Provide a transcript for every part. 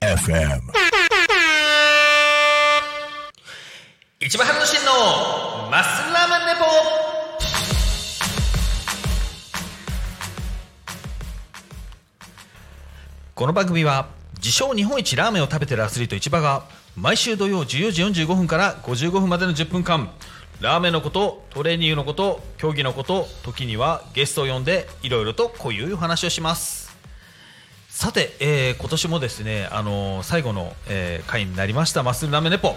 FM 一番春の真のマッスルラーメンレポこの番組は自称日本一ラーメンを食べてるアスリート市場が毎週土曜14時45分から55分までの10分間ラーメンのことトレーニングのこと競技のこと時にはゲストを呼んでいろいろとこういう話をします。さて、えー今年もですね、あのー最後の、えー回になりましたマッスルラーメンレポ、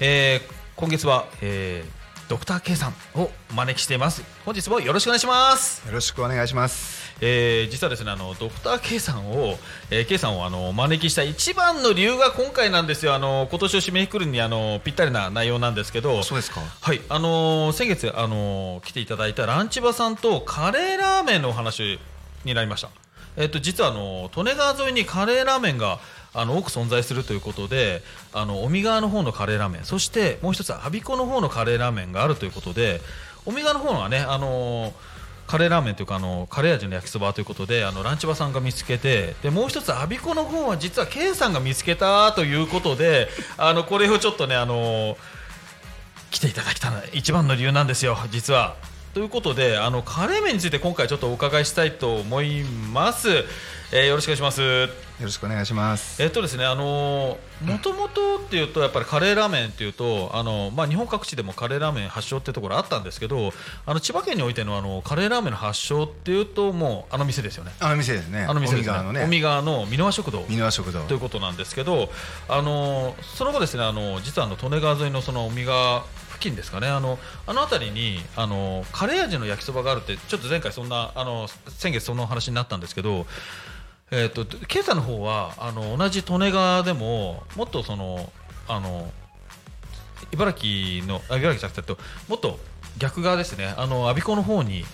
えー今月は、えードクター K さんをお招きしています。本日もよろしくお願いします。よろしくお願いします。えー実はですねあのドクター K さんを、えー K さんをあのお招きした一番の理由が今回なんですよ。あの今年を締めくくるにあのぴったりな内容なんですけど。そうですか。はい。あのー先月あのー来ていただいたランチバさんとカレーラーメンのお話になりました。えっと実はあの利根川沿いにカレーラーメンがあの多く存在するということであの尾身川の方のカレーラーメンそしてもう一つは我孫子の方のカレーラーメンがあるということで尾身川の方のはねあのカレーラーメンというかあのカレー味の焼きそばということであのランチバさんが見つけてでもう一つ我孫子の方は実は K さんが見つけたということであのこれをちょっとねあの来ていただきたの一番の理由なんですよ実は。ということであのカレー麺について今回ちょっとお伺いしたいと思います。えーよろしくお願いします。よろしくお願いします。えっとですね、あのもともとっていうとやっぱりカレーラーメンっていうとあのまあ日本各地でもカレーラーメン発祥ってところあったんですけど、あの千葉県においてのあのカレーラーメンの発祥っていうともうあの店ですよね。あの店ですね。あの店ですね。のね。尾川の箕輪食堂。箕輪食堂。ということなんですけど、あのその後ですね、あの実はあの利根川沿いのその尾身川付近ですかね、あのあの辺りにあのカレー味の焼きそばがあるってちょっと前回そんなあの先月その話になったんですけど。えー、とケイさんの方はあの同じ利根川でももっとそのあの茨城のあ茨城じゃなくてえっともっと逆側ですね。あの我孫子の方に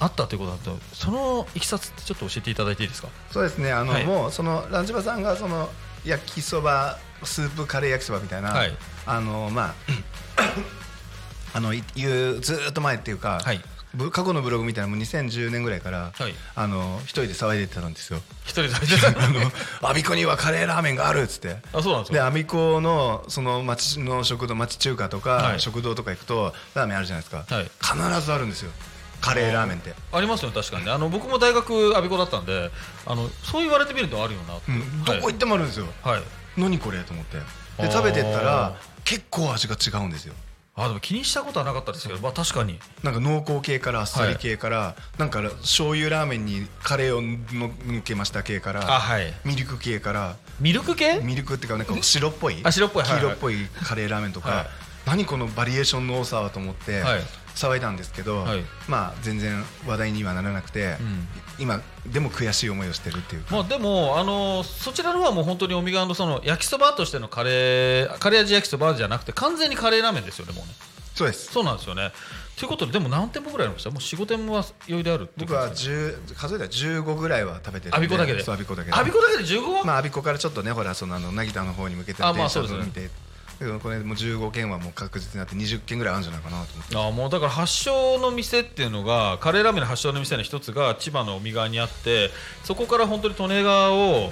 あったということだとそのいきさつってちょっと教えていただいていいですか？そうですね。あの、はい。もうそのランチバさんがその焼きそばスープカレー焼きそばみたいな、はい。あのまああのいいうずーっと前っていうか。はい。ぶ過去のブログみたいなのも2010年ぐらいから、はい。あの一人で騒いでたんですよ。一人で食べてた。あの我孫子にはカレーラーメンがあるっつって。あそうなんですよで我孫子のその町の食堂町中華とか、はい。食堂とか行くとラーメンあるじゃないですか、はい。必ずあるんですよ。カレーラーメンって、ありますよね確かにね。あの僕も大学我孫子だったんであのそう言われてみるとあるよな。って、うんどこ行ってもあるんですよ、はい、はい、何これ？と思って。で食べてったら結構味が違うんですよあでも気にしたことはなかったですけど、まあ、確かに。なんか濃厚系からあっさり系から、なんか醤油ラーメンにカレーをの抜けました系からあはい。ミルク系から。ミルク系？ミルクっていうかなんか白っぽい。あ白っぽい。はい。はい黄色っぽいカレーラーメンとか、はい。何このバリエーションの多さはと思って、はい騒いだんですけど、はい。まあ全然話題にはならなくて、ん。今でも悔しい思いをしてるっていうか、まあ、でも、あのそちらの方はもう本当におみがのその焼きそばとしてのカレーカレー味焼きそばじゃなくて完全にカレーラーメンですよねもうね。そうです。そうなんですよね。ということででも何店舗ぐらいありました？もう45店は余裕である僕はことですね。10数えたら15ぐらいは食べてるん我孫子だけで。そう我孫子だけで。我孫子だけで 15? まあ我孫子からちょっとねほらそのあの成田の方に向けて電車をそうですね。見て、だけどこれもう15件はもう確実になって20件ぐらいあるんじゃないかなと思って。あもうだから発祥の店っていうのがカレーラーメンの発祥の店の一つが千葉の海側にあってそこから本当に利根川を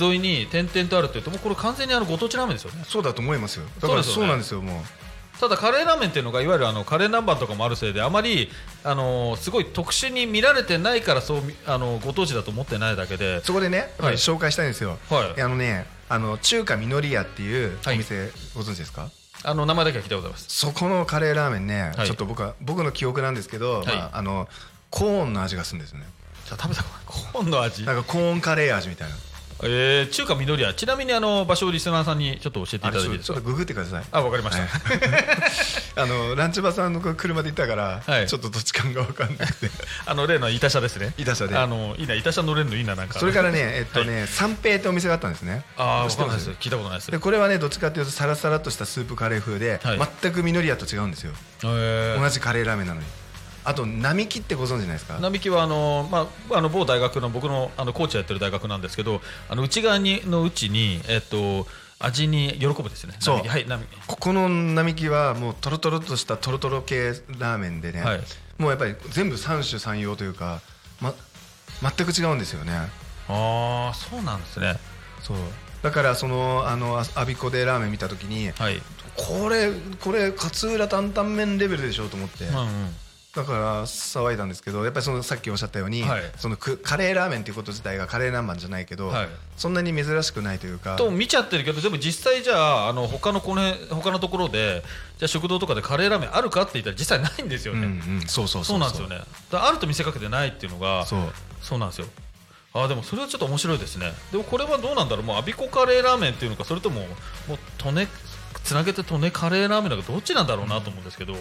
沿いに点々とあるっていうともうこれ完全にあのご当地ラーメンですよね。そうだと思いますよ。だからそうなんですよもう。ただカレーラーメンっていうのがいわゆるあのカレー南蛮とかもあるせいであまりあのすごい特殊に見られてないからそうみあのご当地だと思ってないだけで。そこでね、やっぱり紹介したいんですよ、はい。あのねあの中華みのり屋っていうはい。お店ご存知ですか、あの名前だけは聞いたことあります。そこのカレーラーメンね、はい。ちょっと僕は僕の記憶なんですけど、はい。まあ、あのコーンの味がするんですよね。じゃあ食べたことないコーンの味？なんかコーンカレー味みたいなえー、中華みどり屋。ちなみにあの場所をリスナーさんにちょっと教えていただいてちょっとググってください。あわかりました、はい。あのランチバさんの車で行ったから、はい。ちょっと土地勘が分かんなくて。あの例の板車ですね。板車で。あのいいな板車乗れるのいいななんか。それからねえっとね、三平ってお店があったんですね。ああ知ってますわかんないです。聞いたことないです。でこれはねどっちかっていうとサラサラっとしたスープカレー風で、はい。全くみのり屋と違うんですよ。え同じカレーラーメンなのにあと並木ってご存知ないですか？並木はあの、まあ、あの某大学の僕のあのコーチやってる大学なんですけどあの内側にのうちに、えっと、味に喜ぶですね。そう。はいここの並木はもうとろとろとしたとろとろ系ラーメンでね、はい。もうやっぱり全部三種三様というか、ま、全く違うんですよね。ああそうなんですね。そう。だからそのあのあ我孫子でラーメン見た時にはい。これこれ勝浦担々麺レベルでしょと思って、うんうんだから騒いだんですけどやっぱりそのさっきおっしゃったように、はい。そのくカレーラーメンっていうこと自体がカレー南蛮じゃないけど、はい。そんなに珍しくないというか。と見ちゃってるけどでも実際じゃああの他のこの辺他のところでじゃあ食堂とかでカレーラーメンあるかって言ったら実際ないんですようんね、うんそうそうそうなんですよね。あると見せかけてないっていうのがそう。そうなんですよ。あーでもそれはちょっと面白いですね。でもこれはどうなんだろう。もうアビコカレーラーメンっていうのかそれとももうトネつなげてトネカレーラーメンなのかどっちなんだろうなと思うんですけど、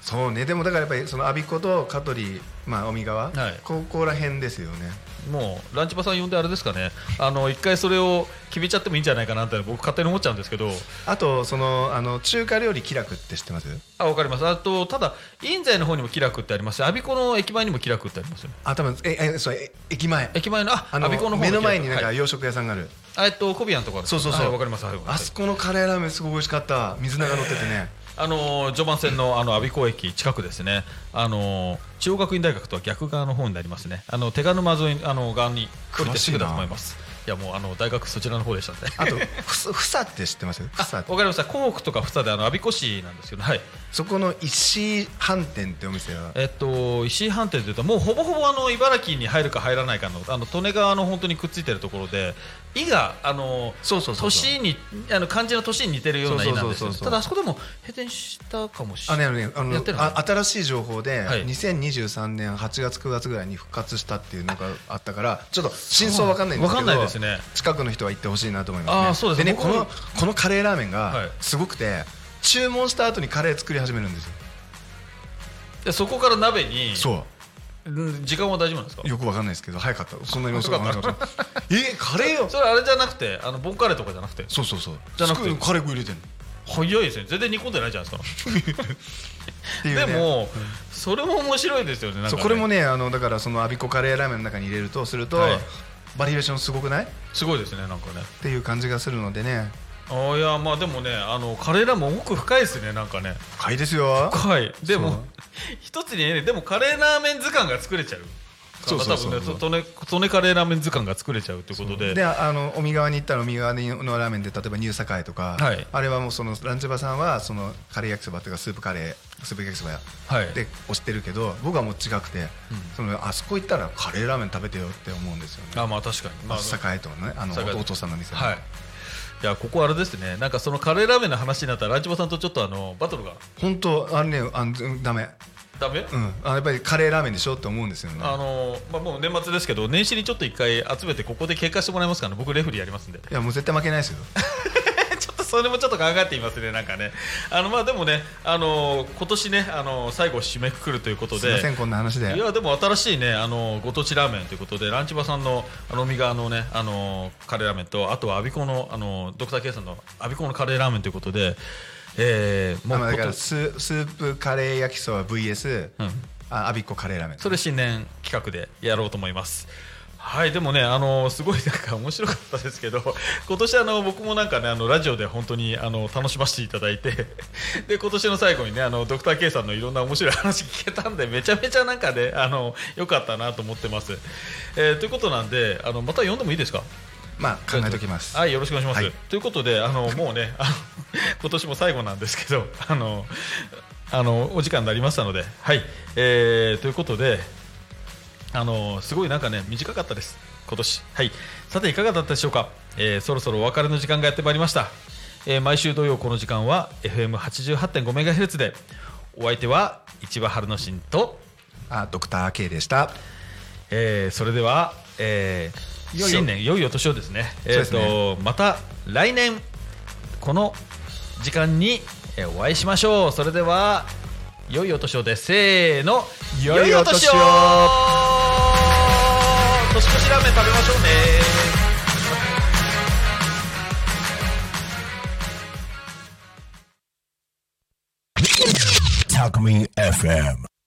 そうね。でもだからやっぱりその我孫子と香取まあ尾身川、はい。ここら辺ですよねもうランチバさん呼んであれですかね。あの一回それを決めちゃってもいいんじゃないかなって僕勝手に思っちゃうんですけど。あとそのあの中華料理気楽って知ってます？あわかります。あとただ印西の方にも気楽ってありますしアビコの駅前にも気楽ってありますよね。あ多分ええそうえ駅前。駅前のああのアビコの方目の前になんはい。か洋食屋さんがある、あえっとコビアンとかそうそうそう。はいわかります。はいあそこのカレーラーメンすごく美味しかった。水菜が乗っててねあのー序盤線のあの阿鼻子駅近くですね、あのー中央学院大学とは逆側の方になりますね、あの手賀沼沿いあの側に降りてすぐだと思います。いやもうあの大学そちらの方でしたんで。あと ふさふさって知ってます？ふさわかりました。港北とか房であの阿鼻子市なんですけど、はい。そこの石井飯店ってお店は？えっと石井飯店というともうほぼほぼあの茨城に入るか入らないかのあの利根川の本当にくっついてるところで、井があのそうそうそう年にあの漢字の年に似てるような井なんですただあそこでも閉店したかもしれない。あのねあのやってるのあ新しい情報で、はい。2023年8月9月ぐらいに復活したっていうのがあったからちょっと真相わかんないんですけどわかんないですね。近くの人は行ってほしいなと思いますね。あーそうでね。このこのカレーラーメンはい。がすごくて、注文した後にカレー作り始めるんですよ。でそこから鍋にそう。ん時間は大丈夫なんですか？うよくわかんないですけど早かった。そんなに遅くなかった。えカレーよ それあれじゃなくてあのボンカレーとかじゃなくて？そうそうそう。じゃなくて？カレー粉入れてんの。早いですね。全然煮込んでないじゃないですか。でも、それも面白いですよねこれもねあのだからそのアビコカレーラーメンの中に入れるとすると、はい。バリエーションすごくない？っすごいですねなんかね。ていう感じがするのでねあいやまあでもねあのカレーラーメン奥深いですねなんかね。深いですよ。深い。でそう。も一つにねでもカレーラーメン図鑑が作れちゃう。そうそうそう多分ねとねとねカレーラーメン図鑑が作れちゃうということで。であの尾身川に行ったら尾身川のラーメンで例えばニュー栄とか、はい。あれはもうそのランチバさんはそのカレー焼きそばというかスープカレースープ焼きそばやはい。で推してるけど僕はもう違くて、そのあそこ行ったらカレーラーメン食べてよって思うんですよね。あまあ確かに。まあ栄とねあの栄お父さんの店はいいやここあれですね。なんかそのカレーラーメンの話になったらランチバさんとちょっとあのバトルが。本当あれねあんダメ。ダメ？うん。あやっぱりカレーラーメンでしょって思うんですよね。あのまあ、もう年末ですけど年始にちょっと一回集めてここで経過してもらえますかね。僕レフェリーやりますんで。いやもう絶対負けないですよ それもちょっと考えていますねなんかね。あのまあでもねあの今年ねあの最後締めくくるということで。すいませんこんな話で。いやでも新しいねあのご当地ラーメンということでランチバさんのあの海側のねあのカレーラーメンとあとはアビコのあのドクター K さんのアビコのカレーラーメンということで、えー、もあまあだからススープカレー焼きそば VS、うん。あアビコカレーラーメン。それ新年企画でやろうと思います。はいでもねあのすごい なんか面白かったですけど今年あの僕もなんかねあのラジオで本当にあの楽しませていただいてで今年の最後にねあのドクター K さんのいろんな面白い話聞けたんでめちゃめちゃなんかねあの良かったなと思ってます、えーということなんであのまた読んでもいいですか？まあ考えておきます。はい、よろしくお願いします。はい。ということで、あのもうね、あの今年も最後なんですけど、あのあのお時間になりましたので、はい、えーということで、あのすごいなんかね短かったです。今年、はい。さていかがだったでしょうか？えーそろそろお別れの時間がやってまいりました。えー毎週土曜この時間は FM88.5 メガヘルツで、お相手は市場春之進と。あドクター K でしたえーそれでは、えーいよいよ新年良いお年をですねえーそうですねとまた来年この時間にえーお会いしましょうそれでは良いお年をですせーの良いお年を年越しラーメン食べましょうね Talk Me FM.